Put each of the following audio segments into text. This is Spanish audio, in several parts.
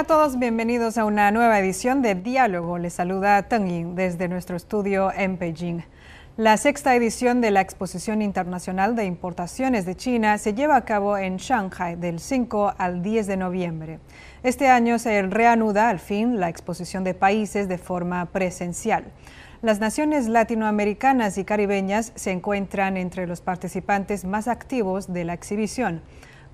A todos, bienvenidos a una nueva edición de Diálogo. Les saluda Teng Yin desde nuestro estudio en Beijing. La sexta edición de la Exposición Internacional de Importaciones de China se lleva a cabo en Shanghai del 5 al 10 de noviembre. Este año se reanuda al fin la exposición de países de forma presencial. Las naciones latinoamericanas y caribeñas se encuentran entre los participantes más activos de la exhibición.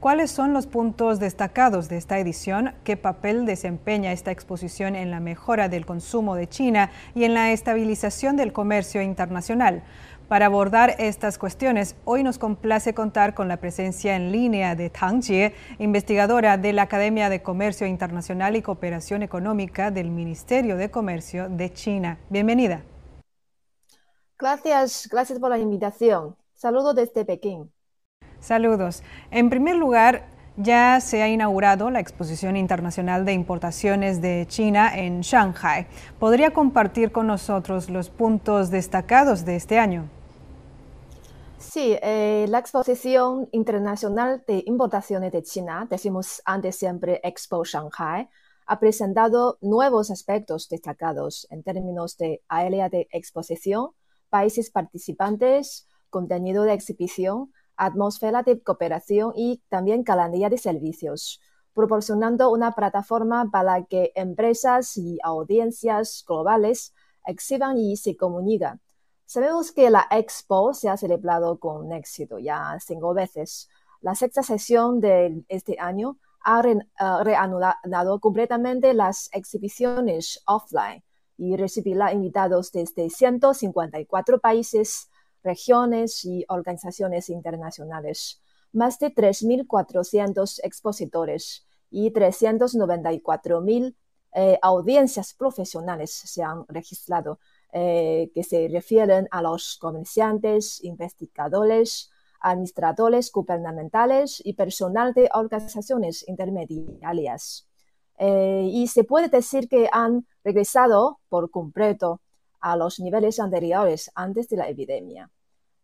¿Cuáles son los puntos destacados de esta edición? ¿Qué papel desempeña esta exposición en la mejora del consumo de China y en la estabilización del comercio internacional? Para abordar estas cuestiones, hoy nos complace contar con la presencia en línea de Tang Jie, investigadora de la Academia de Comercio Internacional y Cooperación Económica del Ministerio de Comercio de China. Bienvenida. Gracias, gracias por la invitación. Saludo desde Pekín. Saludos. En primer lugar, ya se ha inaugurado la Exposición Internacional de Importaciones de China en Shanghai. ¿Podría compartir con nosotros los puntos destacados de este año? Sí, eh, la Exposición Internacional de Importaciones de China, decimos antes siempre Expo Shanghai, ha presentado nuevos aspectos destacados en términos de área de exposición, países participantes, contenido de exhibición, atmósfera de cooperación y también calandría de servicios, proporcionando una plataforma para que empresas y audiencias globales exhiban y se comunican. Sabemos que la Expo se ha celebrado con éxito ya cinco veces. La sexta sesión de este año ha reanudado completamente las exhibiciones offline y recibirá invitados desde 154 países regiones y organizaciones internacionales, más de 3.400 expositores y 394.000 eh, audiencias profesionales se han registrado, eh, que se refieren a los comerciantes, investigadores, administradores gubernamentales y personal de organizaciones intermediarias. Eh, y se puede decir que han regresado por completo a los niveles anteriores antes de la epidemia.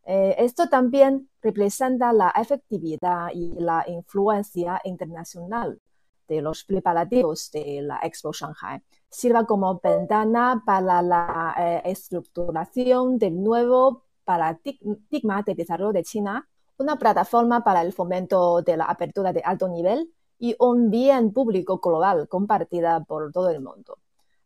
Eh, esto también representa la efectividad y la influencia internacional de los preparativos de la Expo Shanghai. Sirva como ventana para la eh, estructuración del nuevo paradigma de desarrollo de China, una plataforma para el fomento de la apertura de alto nivel y un bien público global compartida por todo el mundo.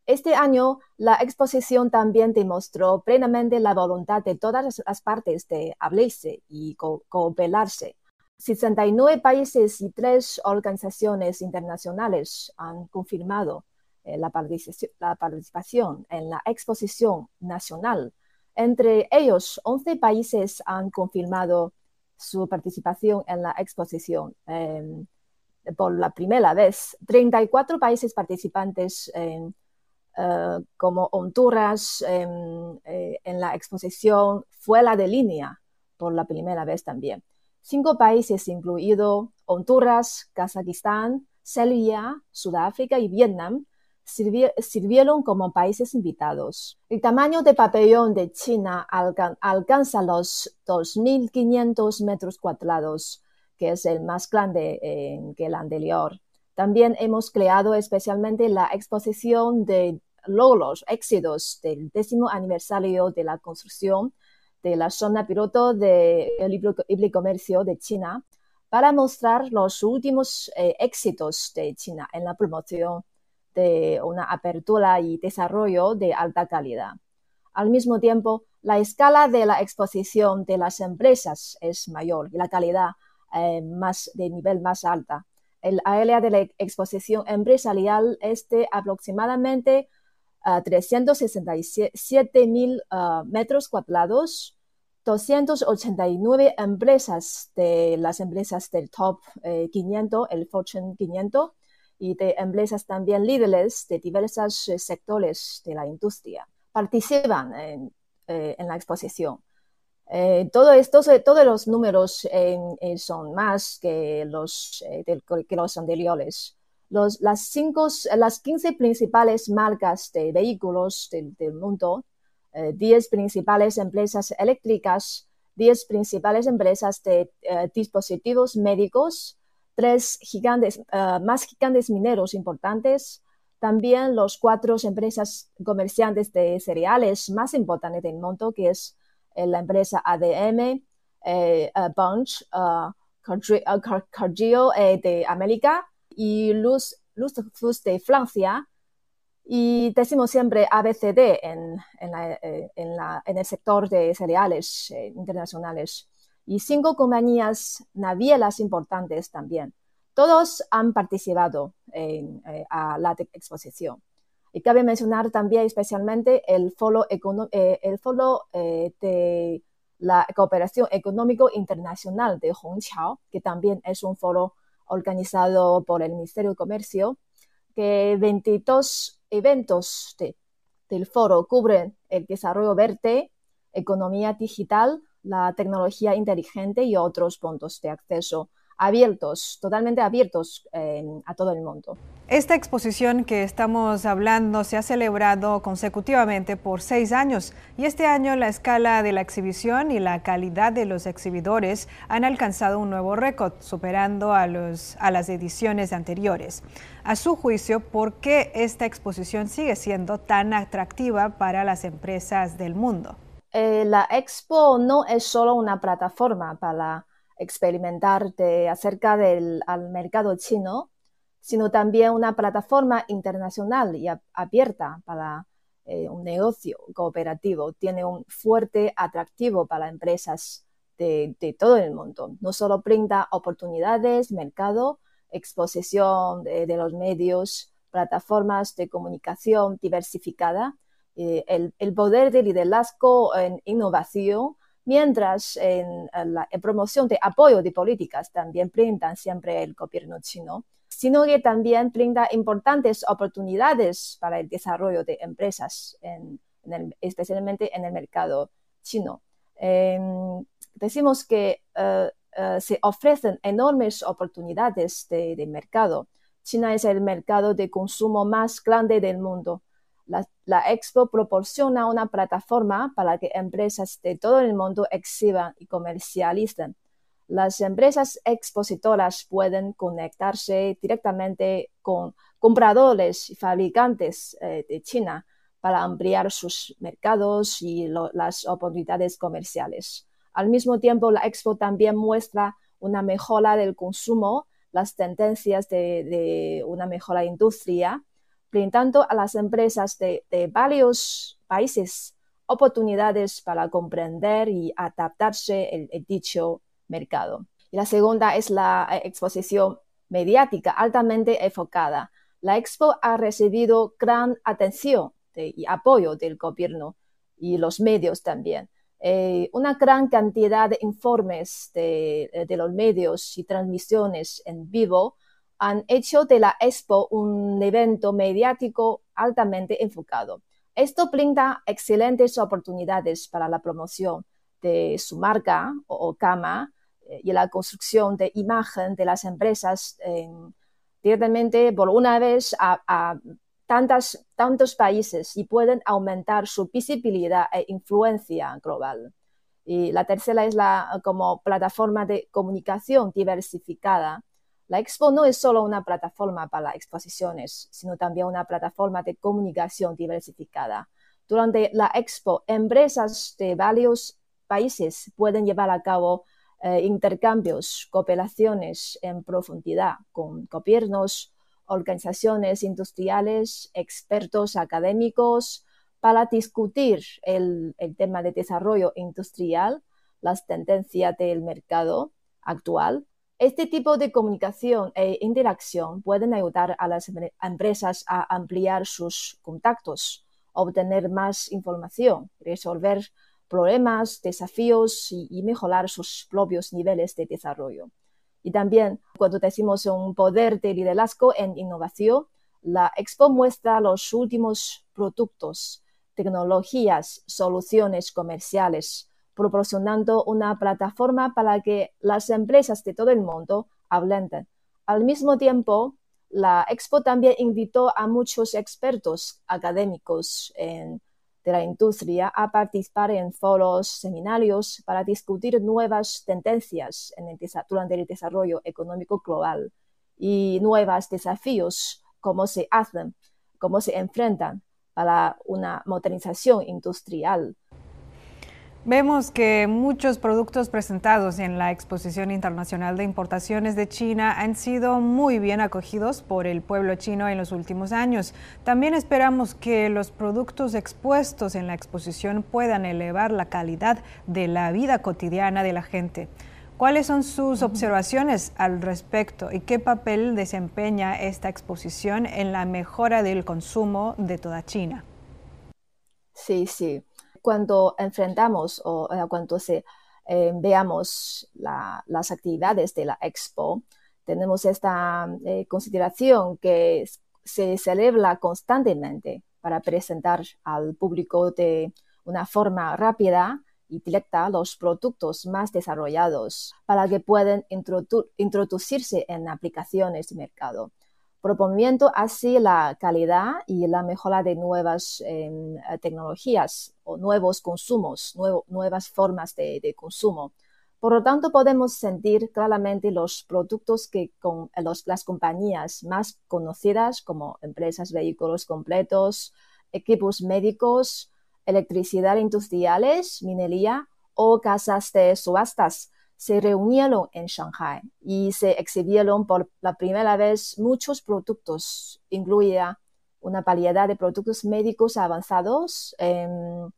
Este año, la exposición también demostró plenamente la voluntad de todas las partes de hablarse y cooperarse. 69 países y tres organizaciones internacionales han confirmado eh, la, participación en la exposición nacional. Entre ellos, 11 países han confirmado su participación en la exposición em, por la primera vez. 34 países participantes en eh, como Honduras em, eh, en la exposición fuera de línea por la primera vez también. Cinco países, incluido Honduras, Kazajistán, Serbia, Sudáfrica y Vietnam, sirvieron como países invitados. El tamaño de pabellón de China alcanza los 2.500 metros cuadrados, que es el más grande que el anterior. También hemos creado especialmente la exposición de logros, éxitos del décimo aniversario de la construcción de la zona piloto del libre comercio de China para mostrar los últimos eh, éxitos de China en la promoción de una apertura y desarrollo de alta calidad. Al mismo tiempo, la escala de la exposición de las empresas es mayor y la calidad eh, más de nivel más alta. El área de la exposición empresarial es de aproximadamente 367 mil ah, metros cuadrados, 289 empresas de las empresas del top 500, eh, el Fortune 500, y de empresas también líderes de diversos eh, sectores de la industria. Participan en, eh, la exposición. todo esto, todos los números son más que los, que los anteriores las, cinco, las 15 principales marcas de vehículos del, mundo, 10 eh, principales empresas eléctricas, 10 principales empresas de eh, dispositivos médicos, tres gigantes, más gigantes mineros importantes, también los cuatro empresas comerciantes de cereales más importantes del mundo, que es la empresa ADM, Bunch, Cargill de América y Luz, Luz de Francia, y decimos siempre ABCD en, eh, en, la, en, el sector de cereales eh, internacionales. Y cinco compañías navieras importantes también. Todos han participado en eh, a la exposición. Y cabe mencionar también especialmente el foro, el foro de la cooperación económico internacional de Hongqiao, que también es un foro organizado por el Ministerio de Comercio, que 22 eventos del foro cubren el desarrollo verde, economía digital, la tecnología inteligente y otros puntos de acceso abiertos, totalmente abiertos eh, a todo el mundo. Esta exposición que estamos hablando se ha celebrado consecutivamente por seis años y este año la escala de la exhibición y la calidad de los exhibidores han alcanzado un nuevo récord, superando a, los, a las ediciones anteriores. A su juicio, ¿por qué esta exposición sigue siendo tan atractiva para las empresas del mundo? Eh, la expo no es solo una plataforma para experimentar acerca del mercado chino, sino también una plataforma internacional y abierta para eh, un negocio cooperativo. Tiene un fuerte atractivo para empresas de, todo el mundo. No solo brinda oportunidades, mercado, exposición de, los medios, plataformas de comunicación diversificada, eh, el, el, poder de liderazgo en innovación mientras en, la promoción de apoyo de políticas también brindan siempre el gobierno chino, sino que también brinda importantes oportunidades para el desarrollo de empresas, especialmente en el mercado chino. Em, decimos que eh, eh, se ofrecen enormes oportunidades de mercado. China es el mercado de consumo más grande del mundo la, Expo proporciona una plataforma para que empresas de todo el mundo exhiban y comercialicen. Las empresas expositoras pueden conectarse directamente con compradores y fabricantes eh, de China para ampliar sus mercados y las oportunidades comerciales. Al mismo tiempo, la Expo también muestra una mejora del consumo, las tendencias de, una mejora industria brindando a las empresas de, varios países oportunidades para comprender y adaptarse el, dicho mercado. Y la segunda es la eh, exposición mediática altamente enfocada. La expo ha recibido gran atención y apoyo del gobierno y los medios también. Eh, una gran cantidad de informes de, de, los medios y transmisiones en vivo han hecho de la Expo un evento mediático altamente enfocado. Esto brinda excelentes oportunidades para la promoción de su marca o, cama eh, y la construcción de imagen de las empresas directamente por una vez a, tantos países y pueden aumentar su visibilidad e influencia global. Y la tercera es la como plataforma de comunicación diversificada la Expo no es solo una plataforma para exposiciones, sino también una plataforma de comunicación diversificada. Durante la Expo, empresas de varios países pueden llevar a cabo eh, intercambios, cooperaciones en profundidad con gobiernos, organizaciones industriales, expertos académicos, para discutir el tema de desarrollo industrial, las tendencias del mercado actual este tipo de comunicación e interacción pueden ayudar a las empresas a ampliar sus contactos, obtener más información, resolver problemas, desafíos y, mejorar sus propios niveles de desarrollo. Y también, cuando decimos un poder de liderazgo en innovación, la Expo muestra los últimos productos, tecnologías, soluciones comerciales, proporcionando una plataforma para que las empresas de todo el mundo hablen. Al mismo tiempo, la Expo también invitó a muchos expertos académicos en de la industria a participar en foros, seminarios para discutir nuevas tendencias en el, durante el desarrollo económico global y nuevos desafíos, cómo se hacen, cómo se enfrentan para una modernización industrial Vemos que muchos productos presentados en la Exposición Internacional de Importaciones de China han sido muy bien acogidos por el pueblo chino en los últimos años. También esperamos que los productos expuestos en la exposición puedan elevar la calidad de la vida cotidiana de la gente. ¿Cuáles son sus observaciones al respecto y qué papel desempeña esta exposición en la mejora del consumo de toda China? Sí, sí cuando enfrentamos o eh, cuando eh, veamos las actividades de la expo, tenemos esta eh, consideración que se celebra constantemente para presentar al público de una forma rápida y directa los productos más desarrollados para que puedan introducirse en aplicaciones de mercado proponiendo así la calidad y la mejora de nuevas em, tecnologías o nuevos consumos, nuevas formas de, consumo. Por lo tanto, podemos sentir claramente los productos que con las compañías más conocidas como empresas vehículos completos, equipos médicos, electricidad industriales, minería o casas de subastas se reunieron en Shanghai y se exhibieron por la primera vez muchos productos, incluía una variedad de productos médicos avanzados, em,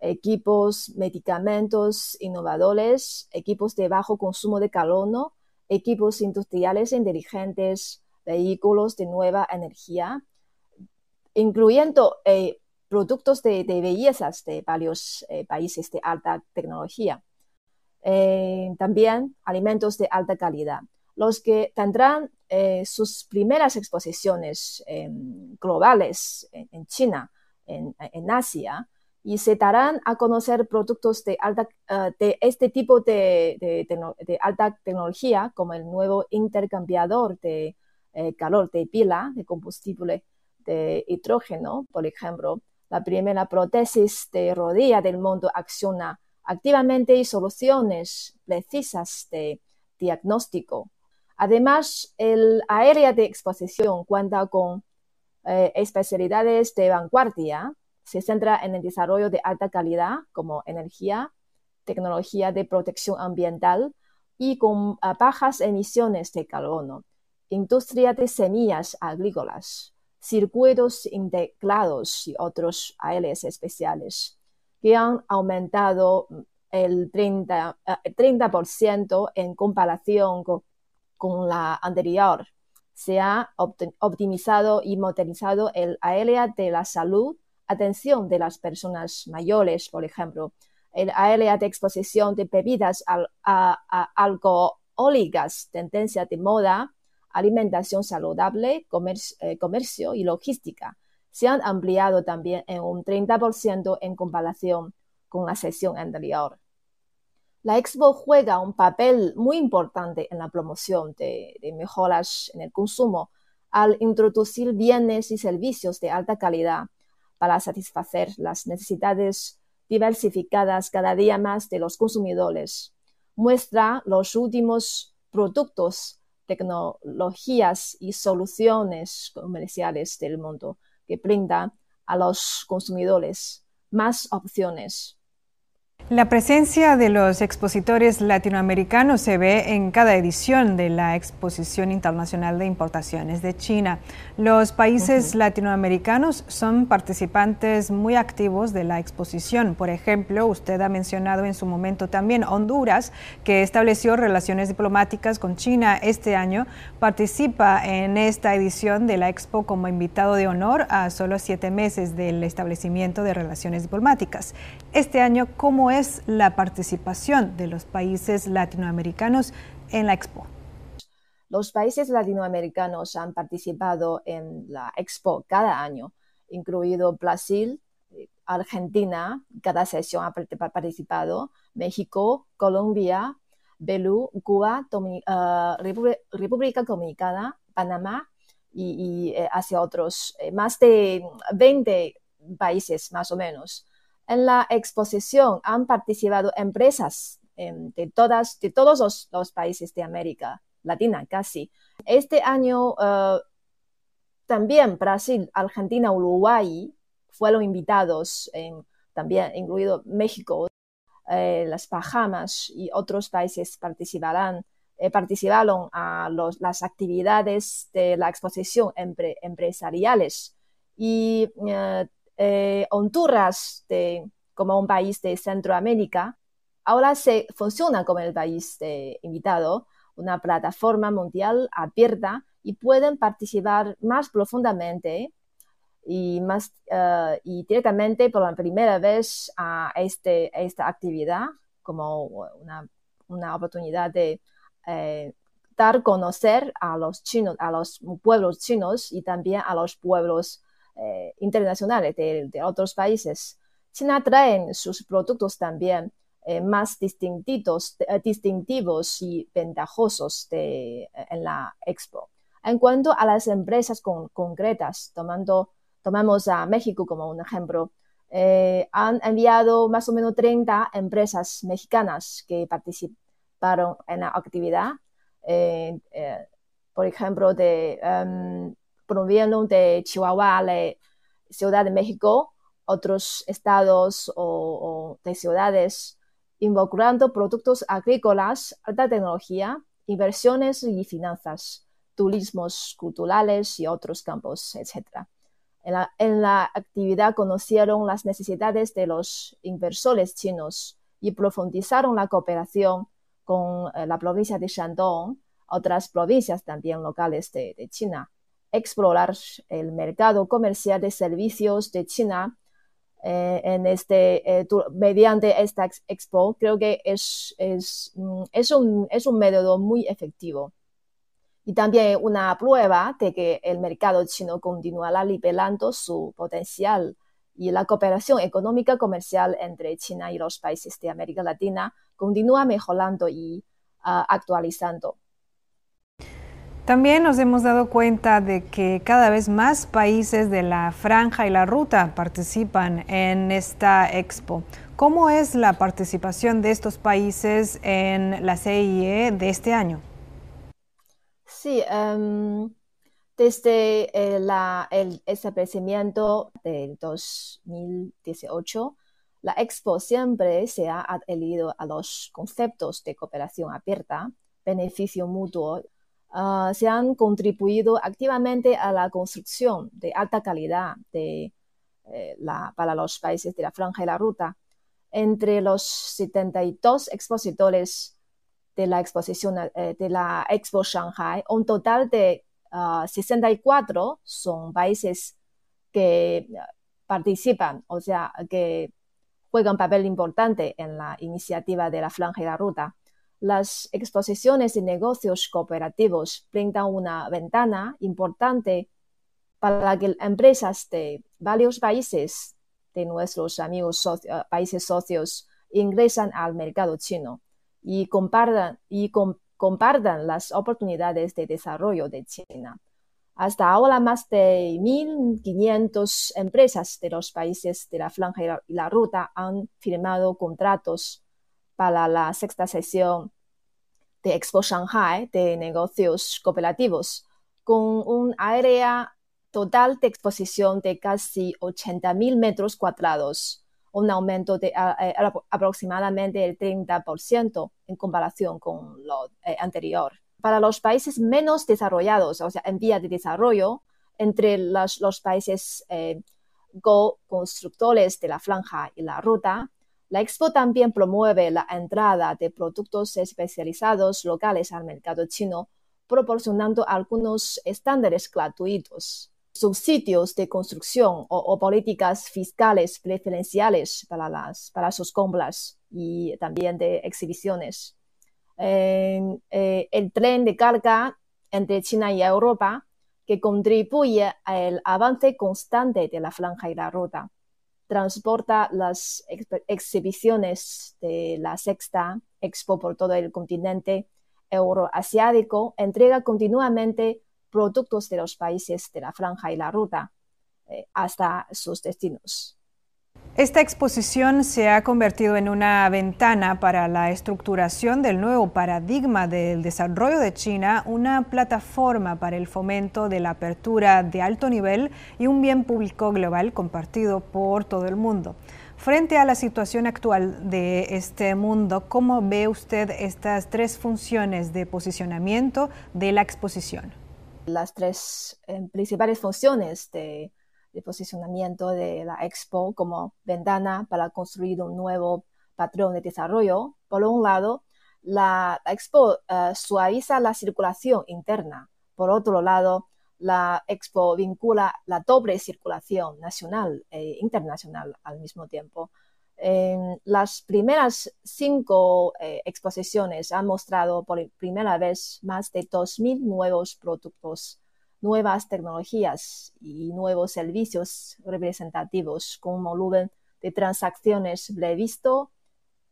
equipos, medicamentos innovadores, equipos de bajo consumo de carbono, equipos industriales inteligentes, vehículos de nueva energía, incluyendo eh, productos de, bellezas de varios eh, países de alta tecnología. Eh, también alimentos de alta calidad, los que tendrán eh, sus primeras exposiciones em, globales en, China, en, Asia, y se darán a conocer productos de, alta, eh, de este tipo de, de, alta tecnología, como el nuevo intercambiador de calor de pila de combustible de hidrógeno, por ejemplo, la primera prótesis de rodilla del mundo acciona activamente y soluciones precisas de diagnóstico. Además, el área de exposición cuenta con eh, especialidades de vanguardia. Se centra en el desarrollo de alta calidad como energía, tecnología de protección ambiental y con bajas emisiones de carbono, industria de semillas agrícolas, circuitos integrados y otros áreas especiales que han aumentado el 30%, 30 eh, en comparación con, la anterior. Se ha optimizado y modernizado el área de la salud, atención de las personas mayores, por ejemplo, el área de exposición de bebidas alcohólicas, tendencia de moda, alimentación saludable, eh, comercio y logística se han ampliado también en un 30% en comparación con la sesión anterior. La Expo juega un papel muy importante en la promoción de, mejoras en el consumo al introducir bienes y servicios de alta calidad para satisfacer las necesidades diversificadas cada día más de los consumidores. Muestra los últimos productos, tecnologías y soluciones comerciales del mundo que brinda a los consumidores más opciones la presencia de los expositores latinoamericanos se ve en cada edición de la Exposición Internacional de Importaciones de China. Los países latinoamericanos son participantes muy activos de la exposición. Por ejemplo, usted ha mencionado en su momento también Honduras, que estableció relaciones diplomáticas con China este año, participa en esta edición de la Expo como invitado de honor a solo siete meses del establecimiento de relaciones diplomáticas. Este año, ¿cómo es la participación de los países latinoamericanos en la Expo? Los países latinoamericanos han participado en la Expo cada año, incluido Brasil, Argentina, cada sesión ha participado, México, Colombia, Perú, Cuba, eh, República Dominicana, Panamá y, y eh, hacia otros. Eh, más de 20 países más o menos. En la exposición han participado empresas em, de, todas, de todos los, países de América Latina, casi. Este año eh, también Brasil, Argentina, Uruguay fueron invitados, también incluido México, eh, las Bahamas y otros países participarán, eh, participaron a las actividades de la exposición empresariales y Honduras, como un país de Centroamérica, ahora se funciona como el país de invitado, una plataforma mundial abierta y pueden participar más profundamente y más eh, y directamente por la primera vez a este, esta actividad como una, oportunidad de eh, dar conocer a los a los pueblos chinos y también a los pueblos eh, internacionales de, otros países. China trae sus productos también eh, más distintivos, eh, distintivos y ventajosos de, en la expo. En cuanto a las empresas concretas, tomando, tomamos a México como un ejemplo, han enviado más o menos 30 empresas mexicanas que participaron en la actividad. por ejemplo, de em, provienen de Chihuahua, la Ciudad de México, otros estados o, de ciudades, involucrando productos agrícolas, alta tecnología, inversiones y finanzas, turismos culturales y otros campos, etc. En la, actividad conocieron las necesidades de los inversores chinos y profundizaron la cooperación con eh, la provincia de Shandong, otras provincias también locales de China explorar el mercado comercial de servicios de China eh, en este, eh, mediante esta expo, creo que es, es, mm, es, un, es un método muy efectivo. Y también una prueba de que el mercado chino continuará liberando su potencial y la cooperación económica comercial entre China y los países de América Latina continúa mejorando y ah, actualizando. También nos hemos dado cuenta de que cada vez más países de la franja y la ruta participan en esta expo. ¿Cómo es la participación de estos países en la CIE de este año? Sí, em, desde eh, el, establecimiento del 2018, la expo siempre se ha adherido a los conceptos de cooperación abierta, beneficio mutuo Ah, se han contribuido activamente a la construcción de alta calidad eh, para los países de la franja y la ruta. Entre los 72 expositores de la exposición eh, de la Expo Shanghai, un total de 64 ah, son países que participan, o sea, que juegan papel importante en la iniciativa de la franja y la ruta. Las exposiciones de negocios cooperativos brindan una ventana importante para que empresas de varios países de nuestros amigos países socios ingresan al mercado chino y compartan, y compartan las oportunidades de desarrollo de China. Hasta ahora, más de 1.500 empresas de los países de la franja y la ruta han firmado contratos para la sexta sesión de Expo Shanghai de negocios cooperativos, con un área total de exposición de casi 80.000 metros cuadrados, un aumento de aproximadamente el 30% en comparación con lo eh, anterior. Para los países menos desarrollados, o sea, en vía de desarrollo, entre los, países eh, constructores de la franja y la ruta, la expo también promueve la entrada de productos especializados locales al mercado chino, proporcionando algunos estándares gratuitos, subsidios de construcción o, políticas fiscales preferenciales para, las, para sus compras y también de exhibiciones. Eh, el tren de carga entre China y Europa que contribuye al avance constante de la franja y la ruta transporta las exhibiciones de la sexta expo por todo el continente euroasiático, entrega continuamente productos de los países de la franja y la ruta. hasta sus destinos. Esta exposición se ha convertido en una ventana para la estructuración del nuevo paradigma del desarrollo de China, una plataforma para el fomento de la apertura de alto nivel y un bien público global compartido por todo el mundo. Frente a la situación actual de este mundo, ¿cómo ve usted estas tres funciones de posicionamiento de la exposición? Las tres eh, principales funciones de de posicionamiento de la Expo como ventana para construir un nuevo patrón de desarrollo. Por un lado, la Expo eh, suaviza la circulación interna. Por otro lado, la Expo vincula la doble circulación nacional e internacional al mismo tiempo. En las primeras cinco eh, exposiciones han mostrado por primera vez más de 2.000 nuevos productos nuevas tecnologías y nuevos servicios representativos con un volumen de transacciones previsto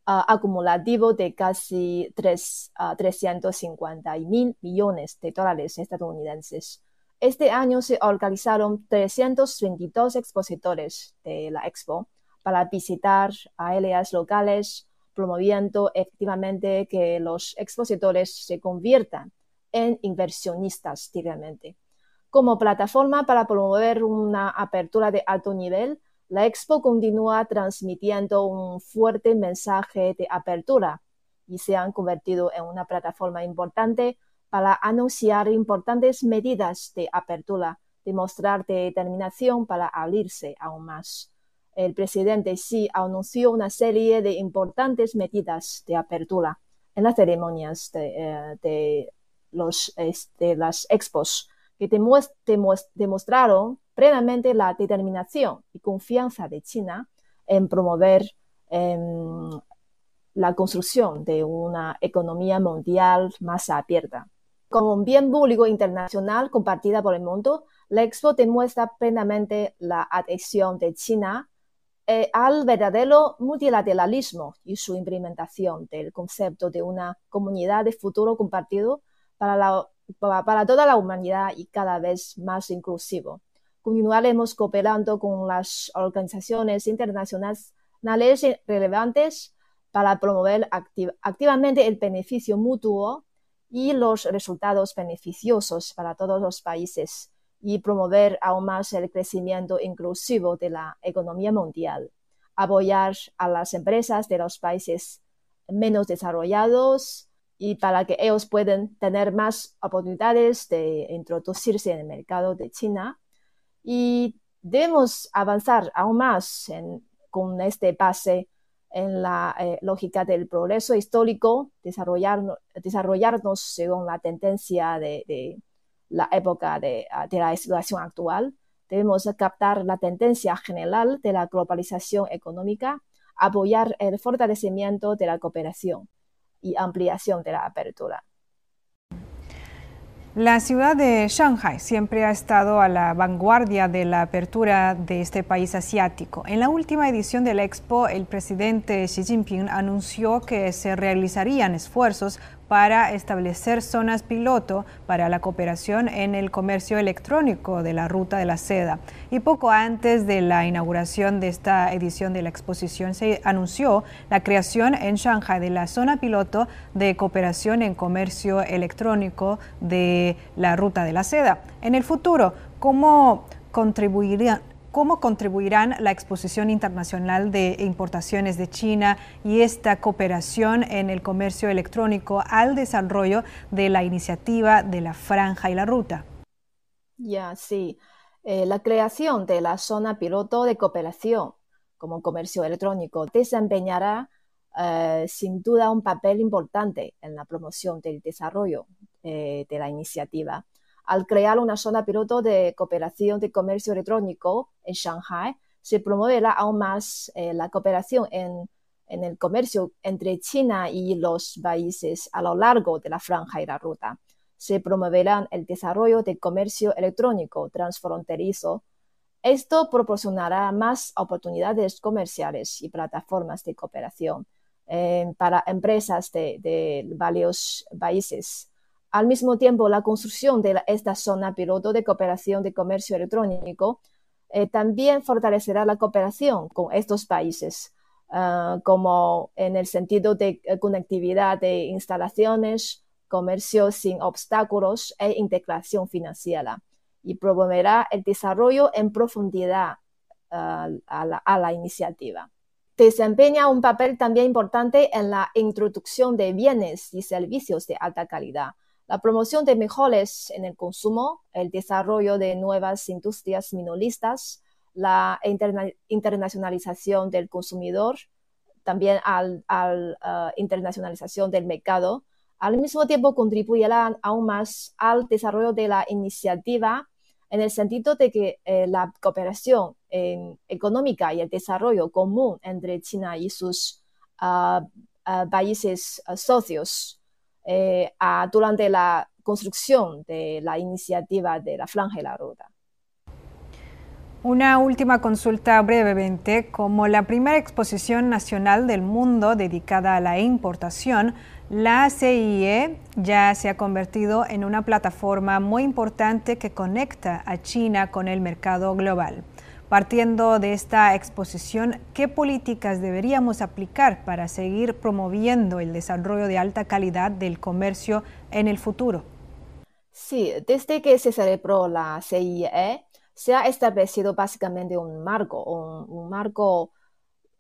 uh, acumulativo de casi 3, uh, 350 mil millones de dólares estadounidenses. Este año se organizaron 322 expositores de la Expo para visitar áreas locales, promoviendo efectivamente que los expositores se conviertan en inversionistas directamente. Como plataforma para promover una apertura de alto nivel, la Expo continúa transmitiendo un fuerte mensaje de apertura y se han convertido en una plataforma importante para anunciar importantes medidas de apertura, demostrar determinación para abrirse aún más. El presidente Xi anunció una serie de importantes medidas de apertura en las ceremonias de, eh, las expos que demostraron plenamente la determinación y confianza de China en promover em, la construcción de una economía mundial más abierta. Como un bien público internacional compartida por el mundo, la Expo demuestra plenamente la adhesión de China eh, al verdadero multilateralismo y su implementación del concepto de una comunidad de futuro compartido para la para toda la humanidad y cada vez más inclusivo. Continuaremos cooperando con las organizaciones internacionales relevantes para promover activamente el beneficio mutuo y los resultados beneficiosos para todos los países y promover aún más el crecimiento inclusivo de la economía mundial, apoyar a las empresas de los países menos desarrollados, y para que ellos puedan tener más oportunidades de introducirse en el mercado de China. Y debemos avanzar aún más con este base en la eh, lógica del progreso histórico, desarrollarnos, desarrollarnos según la tendencia de, la época de, de, la situación actual. Debemos captar la tendencia general de la globalización económica, apoyar el fortalecimiento de la cooperación y ampliación de la apertura. La ciudad de Shanghai siempre ha estado a la vanguardia de la apertura de este país asiático. En la última edición de la Expo, el presidente Xi Jinping anunció que se realizarían esfuerzos para establecer zonas piloto para la cooperación en el comercio electrónico de la Ruta de la Seda. Y poco antes de la inauguración de esta edición de la exposición se anunció la creación en Shanghai de la zona piloto de cooperación en comercio electrónico de la Ruta de la Seda. En el futuro, ¿cómo contribuiría, cómo contribuirán la exposición internacional de importaciones de China y esta cooperación en el comercio electrónico al desarrollo de la iniciativa de la franja y la ruta. Ya, sí. Eh, la creación de la zona piloto de cooperación como comercio electrónico desempeñará eh, sin duda un papel importante en la promoción del desarrollo eh, de la iniciativa al crear una zona piloto de cooperación de comercio electrónico en Shanghai, se promoverá aún más eh, la cooperación en, el comercio entre China y los países a lo largo de la franja y la ruta. Se promoverá el desarrollo del comercio electrónico transfronterizo. Esto proporcionará más oportunidades comerciales y plataformas de cooperación eh, para empresas de varios países al mismo tiempo, la construcción de esta zona piloto de cooperación de comercio electrónico eh, también fortalecerá la cooperación con estos países, ah, como en el sentido de eh, conectividad de instalaciones, comercio sin obstáculos e integración financiera, y promoverá el desarrollo en profundidad ah, a la iniciativa. Desempeña un papel también importante en la introducción de bienes y servicios de alta calidad, la promoción de mejores en el consumo, el desarrollo de nuevas industrias minoristas, la internacionalización del consumidor, también a la internacionalización del mercado. Al mismo tiempo contribuirá aún más al desarrollo de la iniciativa en el sentido de que eh, la cooperación económica y el desarrollo común entre China y sus ah, ah, países socios eh, durante la construcción de la iniciativa de la Franja y la Ruta. Una última consulta brevemente. Como la primera exposición nacional del mundo dedicada a la importación, la CIE ya se ha convertido en una plataforma muy importante que conecta a China con el mercado global. Partiendo de esta exposición, ¿qué políticas deberíamos aplicar para seguir promoviendo el desarrollo de alta calidad del comercio en el futuro? Sí, desde que se celebró la CIE, se ha establecido básicamente un marco, un, marco,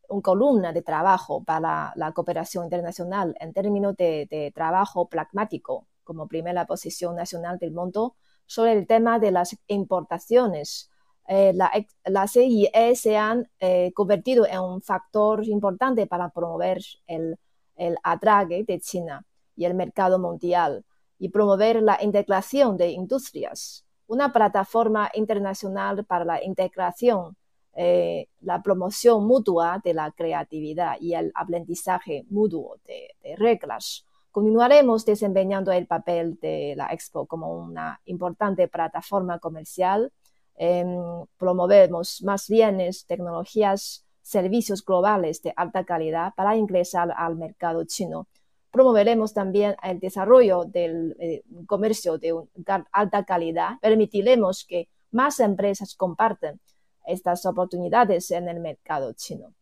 una columna de trabajo para la, cooperación internacional en términos de, trabajo pragmático como primera posición nacional del mundo sobre el tema de las importaciones. Eh, la, CIE se han eh, convertido en un factor importante para promover el, el atrague de China y el mercado mundial y promover la integración de industrias una plataforma internacional para la integración, eh, la promoción mutua de la creatividad y el aprendizaje mutuo de, reglas. Continuaremos desempeñando el papel de la Expo como una importante plataforma comercial. Em, promovemos más bienes, tecnologías, servicios globales de alta calidad para ingresar al mercado chino promoveremos también el desarrollo del eh, comercio de alta calidad. Permitiremos que más empresas compartan estas oportunidades en el mercado chino.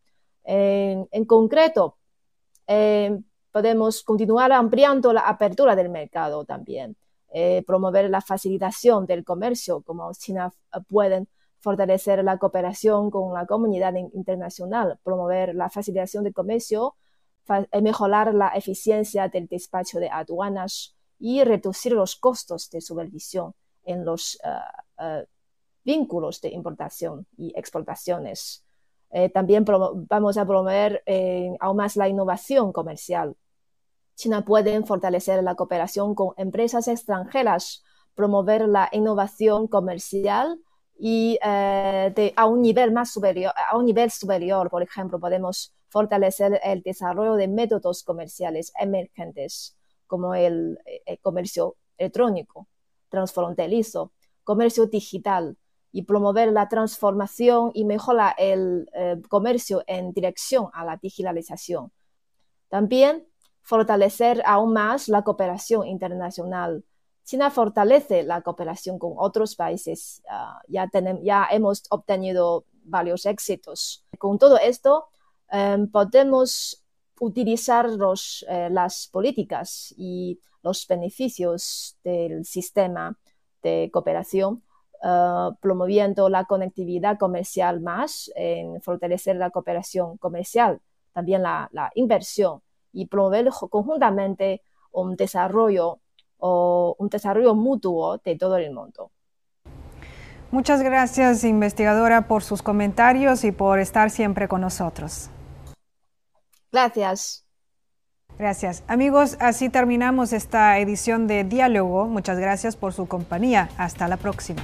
en concreto, eh, podemos continuar ampliando la apertura del mercado también, eh, promover la facilitación del comercio, como China pueden fortalecer la cooperación con la comunidad internacional, promover la facilitación del comercio eh, mejorar la eficiencia del despacho de aduanas y reducir los costos de supervisión en los eh, eh, vínculos de importación y exportaciones. también vamos a promover aún más la innovación comercial. China puede fortalecer la cooperación con empresas extranjeras, promover la innovación comercial y a un nivel más superior, a un nivel superior, por ejemplo, podemos fortalecer el desarrollo de métodos comerciales emergentes como el, eh, comercio electrónico, transfronterizo, comercio digital y promover la transformación y mejorar el eh, comercio en dirección a la digitalización. También fortalecer aún más la cooperación internacional. China fortalece la cooperación con otros países. Ah, ya, ya hemos obtenido varios éxitos. Con todo esto, Em, podemos utilizar eh, las políticas y los beneficios del sistema de cooperación, eh, promoviendo la conectividad comercial más, en fortalecer la cooperación comercial, también la, inversión y promover conjuntamente un desarrollo o un desarrollo mutuo de todo el mundo. Muchas gracias, investigadora, por sus comentarios y por estar siempre con nosotros. Gracias. Gracias. Amigos, así terminamos esta edición de Diálogo. Muchas gracias por su compañía. Hasta la próxima.